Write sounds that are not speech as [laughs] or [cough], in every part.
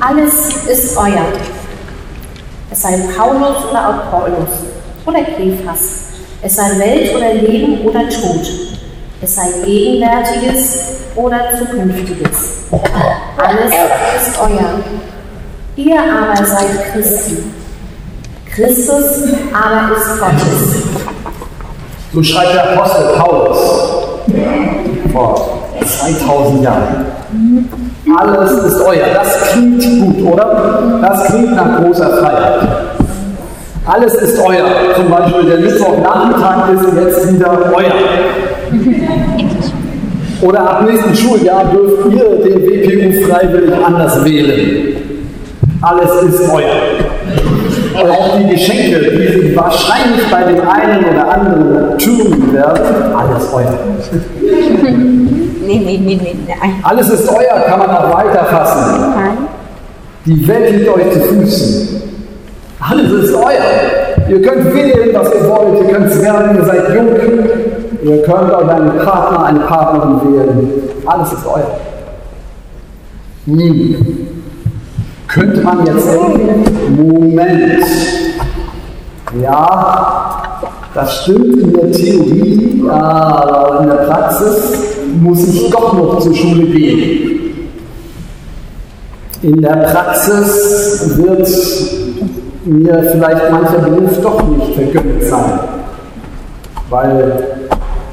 Alles ist euer. Es sei Paulus oder Paulus oder Kephas. Es sei Welt oder Leben oder Tod. Es sei Gegenwärtiges oder Zukünftiges. Alles ist euer. Ihr aber seid Christi. Christus aber ist Gottes. So schreibt der Apostel Paulus vor 2000 Jahren. Alles ist euer. Das klingt gut, oder? Das klingt nach großer Freiheit. Alles ist euer. Zum Beispiel der Mittwochnachmittag ist jetzt wieder euer. Oder ab nächsten Schuljahr dürft ihr den WPU freiwillig anders wählen. Alles ist euer. Auch die Geschenke, die sich wahrscheinlich bei dem einen oder anderen tun werden, alles euer. Nee, nee, nee, nee, nein. Alles ist euer, kann man auch weiterfassen. Nein. Die Welt liegt euch zu Füßen. Alles ist euer. Ihr könnt wählen, was ihr wollt. Ihr könnt es werden, ihr seid jung. Ihr könnt euch einen Partner, eine Partnerin wählen. Alles ist euer. Hm. Könnte man jetzt denken. Ja, das stimmt in der Theorie, aber in der Praxis muss ich doch noch zur Schule gehen. In der Praxis wird mir vielleicht mancher Beruf doch nicht vergönnt sein, weil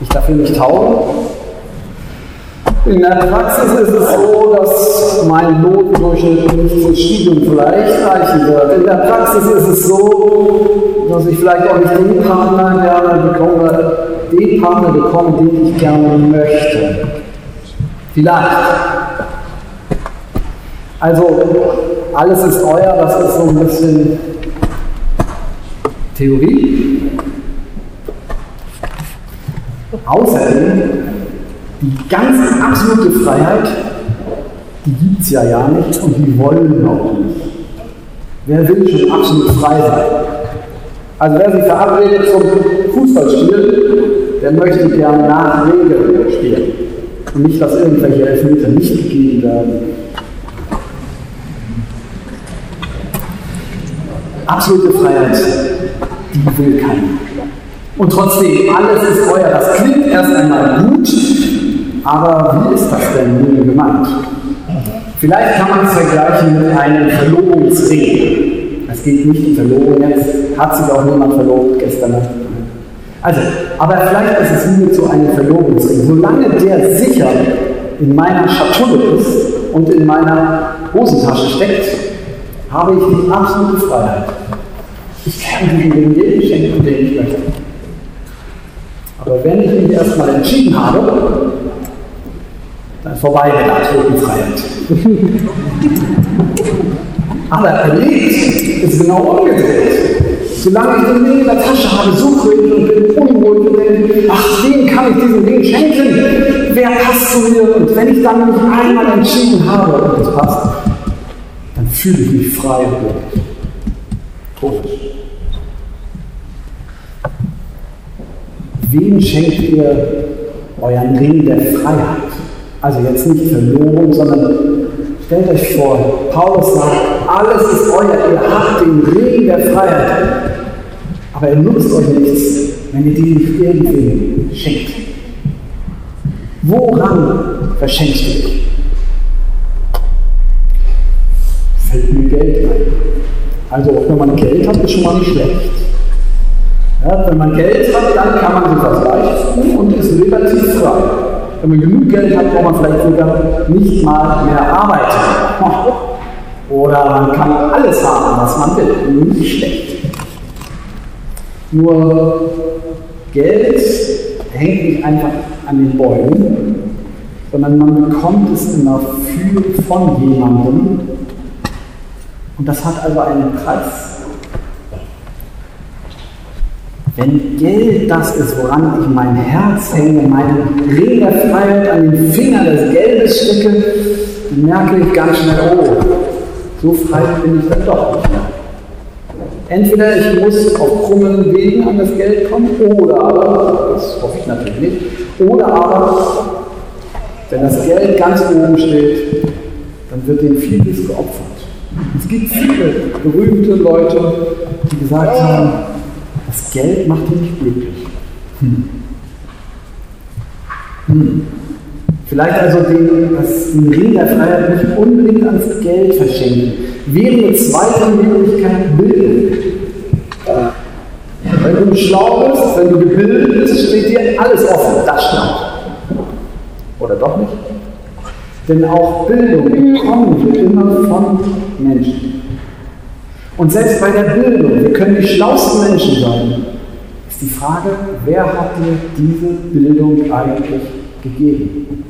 ich dafür nicht tauge. In der Praxis ist es so, dass mein Notendurchschnitt nicht fürs Studium vielleicht reichen wird. In der Praxis ist es so, dass ich vielleicht auch nicht den Partner gerne bekomme, den Partner bekomme, den ich gerne möchte. Vielleicht. Also, alles ist euer, das ist so ein bisschen Theorie. Außerdem, die ganz absolute Freiheit, die gibt es ja ja nicht und die wollen auch nicht. Wer will schon absolut frei sein? Also wer sich verabredet zum Fußballspiel, der möchte gerne nach Regeln spielen und nicht, dass irgendwelche Elfmeter nicht gegeben werden. Absolute Freiheit, die will keiner. Und trotzdem, alles ist euer. Das klingt erst einmal gut, aber wie ist das denn nun gemeint? Vielleicht kann man es vergleichen mit einem Verlobungsring. Es geht nicht um Verlobung, jetzt hat sich auch niemand verlobt gestern. Also, aber vielleicht ist es nur zu einem Verlobungsring. Solange der sicher in meiner Schatulle ist und in meiner Hosentasche steckt, habe ich die absolute Freiheit. Ich kann diesen jedem schenken, den ich möchte. Aber wenn ich mich erstmal entschieden habe, dann vorbei mit der absoluten Freiheit. Aber erlebt ist genau umgedreht. Solange ich den Ring in der Tasche habe, suche ich und bin unruhig und denke, ach, wem kann ich diesen Ring schenken? Wer passt zu mir? Und wenn ich dann mich einmal entschieden habe und es passt, dann fühle ich mich frei und glücklich. Wem schenkt ihr euren Ring der Freiheit? Also jetzt nicht Verlobung, sondern stellt euch vor, Paulus sagt, alles ist euer, ihr habt den Ring der Freiheit, aber er nutzt euch nichts, wenn ihr die nicht irgendwem schenkt. Woran verschenkst du dich? Fällt mir Geld ein. Also wenn man Geld hat, ist schon mal nicht schlecht. Ja, wenn man Geld hat, dann kann man sich was leisten und ist relativ frei. Wenn man genug Geld hat, braucht man vielleicht sogar nicht mal mehr arbeiten. [laughs] Oder man kann alles haben, was man will. Nicht schlecht. Nur Geld hängt nicht einfach an den Bäumen, sondern man bekommt es immer für von jemandem. Und das hat also einen Preis. Wenn Geld das ist, woran ich mein Herz hänge, meinen Ring der Freiheit an den Finger des Geldes stecke, dann merke ich ganz schnell, oh, so frei bin ich dann doch nicht mehr. Entweder ich muss auf krummen Wegen an das Geld kommen, oder aber, das hoffe ich natürlich nicht, oder aber, wenn das Geld ganz oben steht, dann wird dem vieles geopfert. gibt viele berühmte Leute, die gesagt haben, das Geld macht dich nicht glücklich. Hm. Hm. Vielleicht also den, das, den Ring der Freiheit nicht unbedingt ans Geld verschenken. Wäre eine zweite Möglichkeit Bildung. Wenn du schlau bist, wenn du gebildet bist, steht dir alles offen. Das stimmt. Oder doch nicht? Denn auch Bildung wir immer von Menschen. Und selbst bei der Bildung, wir können die schlauesten Menschen sein, ist die Frage, wer hat dir diese Bildung eigentlich gegeben?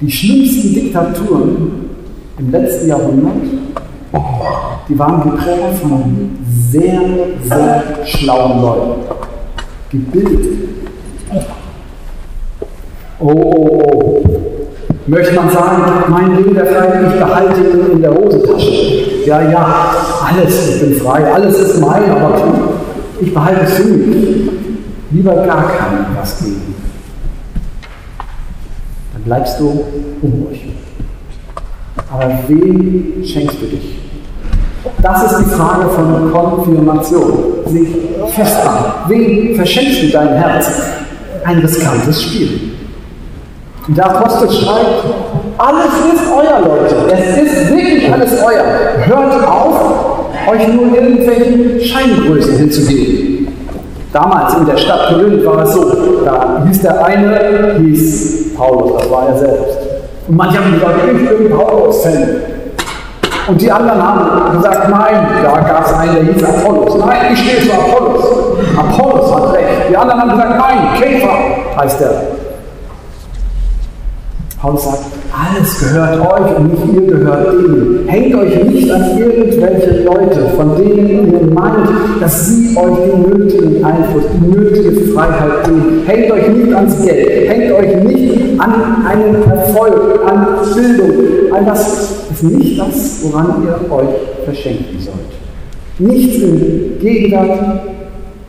Die schlimmsten Diktaturen im letzten Jahrhundert, die waren geprägt von sehr, sehr schlauen Leuten. Gebildet. Oh, oh, oh. Möchte man sagen, mein Ding der Freiheit, ich behalte ihn in der Hosentasche. Ja, ja, alles, ich bin frei, alles ist mein, aber ich behalte es für mich. Lieber gar keinem was geben. Dann bleibst du unruhig. Aber wem schenkst du dich? Das ist die Frage von Konfirmation. Sich festmachen. Wem verschenkst du dein Herz? Ein riskantes Spiel. Und der Apostel schreibt, alles ist euer, Leute. Es ist wirklich alles euer. Hört auf, euch nur irgendwelchen Scheingrößen hinzugeben. Damals in der Stadt Korinth war es so, da hieß der eine, hieß Paulus, das war er selbst. Und manche haben gesagt, ich bin Paulus-Fan. Und die anderen haben gesagt, nein, da gab es einen, der hieß Apollos. Nein, ich stehe für Apollos. Apollos hat recht. Die anderen haben gesagt, nein, Käfer heißt er. Paulus sagt, alles gehört euch und nicht ihr gehört denen. Hängt euch nicht an irgendwelche Leute, von denen ihr meint, dass sie euch den nötigen Einfluss, die nötige Freiheit geben. Hängt euch nicht ans Geld, hängt euch nicht an einen Erfolg, an Bildung. All das ist nicht das, woran ihr euch verschenken sollt. Nichts im Gegenwart,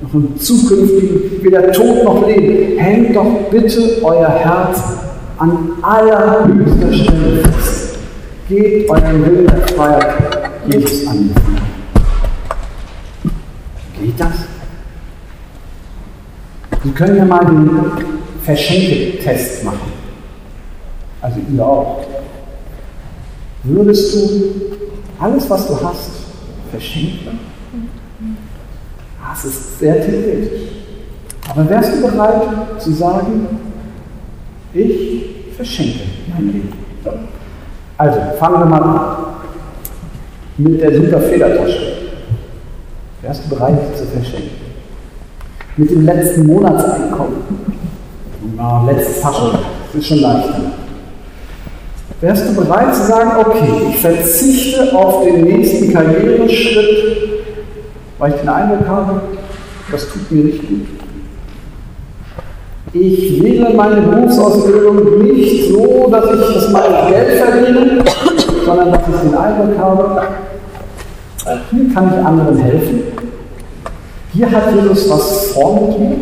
noch im zukünftigen, weder Tod noch Leben. Hängt doch bitte euer Herz an allerhöchster Stelle fest. Gebt euren Willen der Jesus an. Geht das? Sie können ja mal den Verschenketest machen. Also ihr auch. Würdest du alles, was du hast, verschenken? Das ist sehr theoretisch. Aber wärst du bereit zu sagen, ich verschenke mein Leben. Also, fangen wir mal an. Mit der super Federtasche. Wärst du bereit zu verschenken? Mit dem letzten Monatseinkommen. Na, letztes Taschen, das ist schon leichter. Wärst du bereit zu sagen, okay, ich verzichte auf den nächsten Karriereschritt, weil ich den Eindruck habe, das tut mir nicht gut. Ich wähle meine Berufsausbildung nicht so, dass ich das meine Geld verdiene, sondern dass ich den Eindruck habe, hier kann ich anderen helfen. Hier hat Jesus was vor mit mir.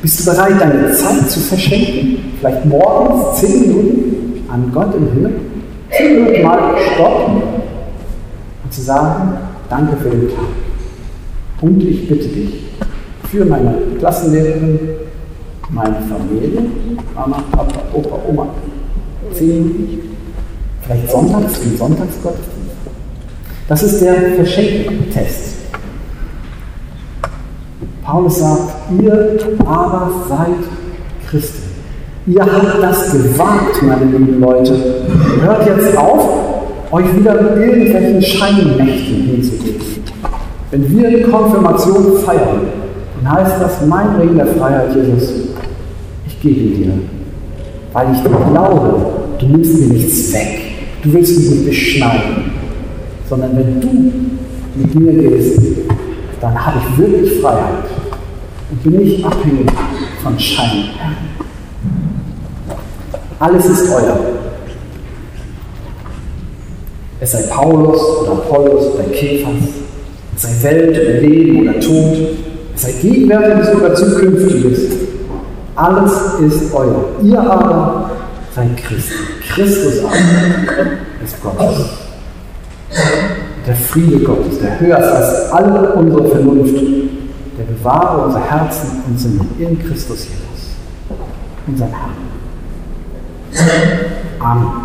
Bist du bereit, deine Zeit zu verschenken? Vielleicht morgens zehn Minuten an Gott im Himmel? Zehn Minuten mal stoppen und zu sagen, danke für den Tag. Und ich bitte dich für meine Klassenlehrerin, meine Familie, Mama, Papa, Opa, Oma, zehn, vielleicht sonntags, im Sonntagsgottesdienst. Das ist der Verschenktest. Paulus sagt, ihr aber seid Christen. Ihr habt das gewagt, meine lieben Leute. Hört jetzt auf, euch wieder irgendwelchen Scheinmächten hinzugeben. Wenn wir die Konfirmation feiern, dann heißt das mein Ring der Freiheit, Jesus, gebe dir, weil ich glaube, du nimmst mir nichts weg. Du willst mich nicht beschneiden, sondern wenn du mit mir gehst, dann habe ich wirklich Freiheit und bin nicht abhängig von Schein. Alles ist euer. Es sei Paulus oder Apollos oder Käfers, es sei Welt oder Leben oder Tod, es sei Gegenwärtiges oder Zukünftiges, alles ist euer. Ihr aber seid Christen. Christus aber ist Gottes. Der Friede Gottes, der höher ist als alle unsere Vernunft, der bewahre unser Herzen und Sinne in Christus Jesus, unserem Herrn. Amen.